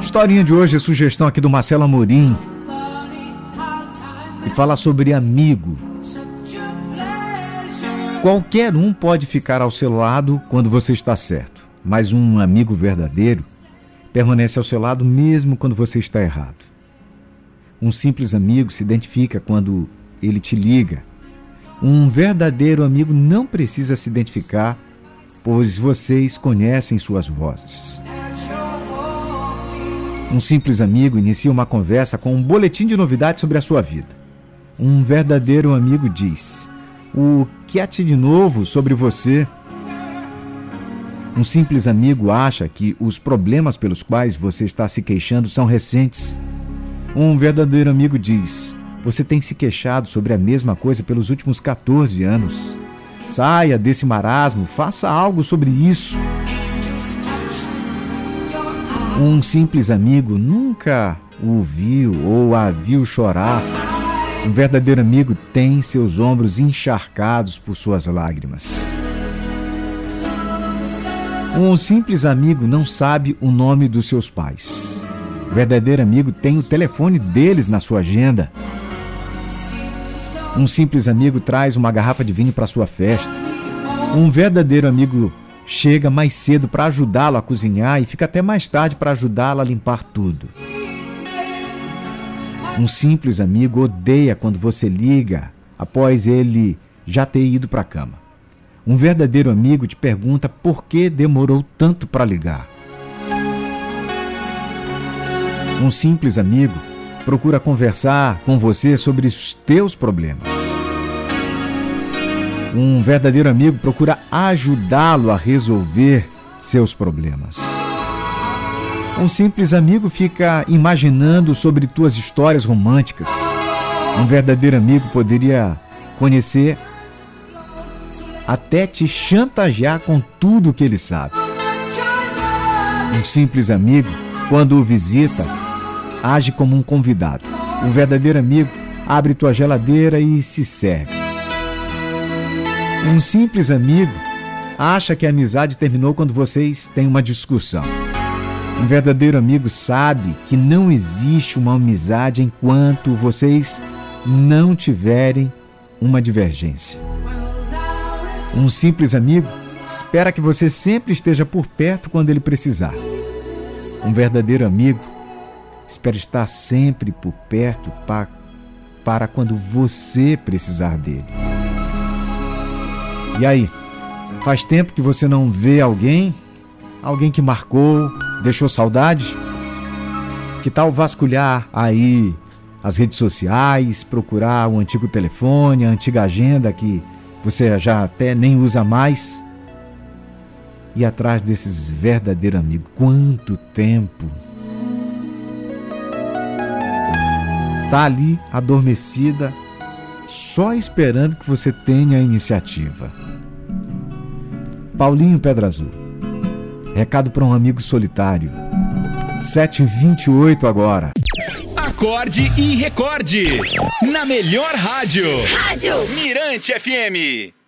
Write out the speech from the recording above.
historinha de hoje é sugestão aqui do Marcelo Amorim. E fala sobre amigo. Qualquer um pode ficar ao seu lado quando você está certo, mas um amigo verdadeiro permanece ao seu lado mesmo quando você está errado. Um simples amigo se identifica quando ele te liga. Um verdadeiro amigo não precisa se identificar, pois vocês conhecem suas vozes. Um simples amigo inicia uma conversa com um boletim de novidades sobre a sua vida. Um verdadeiro amigo diz: O que há de novo sobre você? Um simples amigo acha que os problemas pelos quais você está se queixando são recentes. Um verdadeiro amigo diz: Você tem se queixado sobre a mesma coisa pelos últimos 14 anos. Saia desse marasmo, faça algo sobre isso. Um simples amigo nunca o viu ou a viu chorar. Um verdadeiro amigo tem seus ombros encharcados por suas lágrimas. Um simples amigo não sabe o nome dos seus pais. O verdadeiro amigo tem o telefone deles na sua agenda. Um simples amigo traz uma garrafa de vinho para sua festa. Um verdadeiro amigo chega mais cedo para ajudá-lo a cozinhar e fica até mais tarde para ajudá-lo a limpar tudo. Um simples amigo odeia quando você liga após ele já ter ido para a cama. Um verdadeiro amigo te pergunta por que demorou tanto para ligar. Um simples amigo procura conversar com você sobre os teus problemas. Um verdadeiro amigo procura ajudá-lo a resolver seus problemas. Um simples amigo fica imaginando sobre tuas histórias românticas. Um verdadeiro amigo poderia conhecer até te chantagear com tudo que ele sabe. Um simples amigo, quando o visita, age como um convidado. Um verdadeiro amigo abre tua geladeira e se serve. Um simples amigo acha que a amizade terminou quando vocês têm uma discussão. Um verdadeiro amigo sabe que não existe uma amizade enquanto vocês não tiverem uma divergência. Um simples amigo espera que você sempre esteja por perto quando ele precisar. Um verdadeiro amigo espera estar sempre por perto para, para quando você precisar dele. E aí? Faz tempo que você não vê alguém? Alguém que marcou, deixou saudade? Que tal vasculhar aí as redes sociais, procurar o antigo telefone, a antiga agenda que você já até nem usa mais. E atrás desses verdadeiros amigos, quanto tempo! Tá ali adormecida, só esperando que você tenha a iniciativa. Paulinho Pedra Azul. Recado para um amigo solitário. 728 agora. Acorde e recorde. Na melhor rádio. Rádio Mirante FM.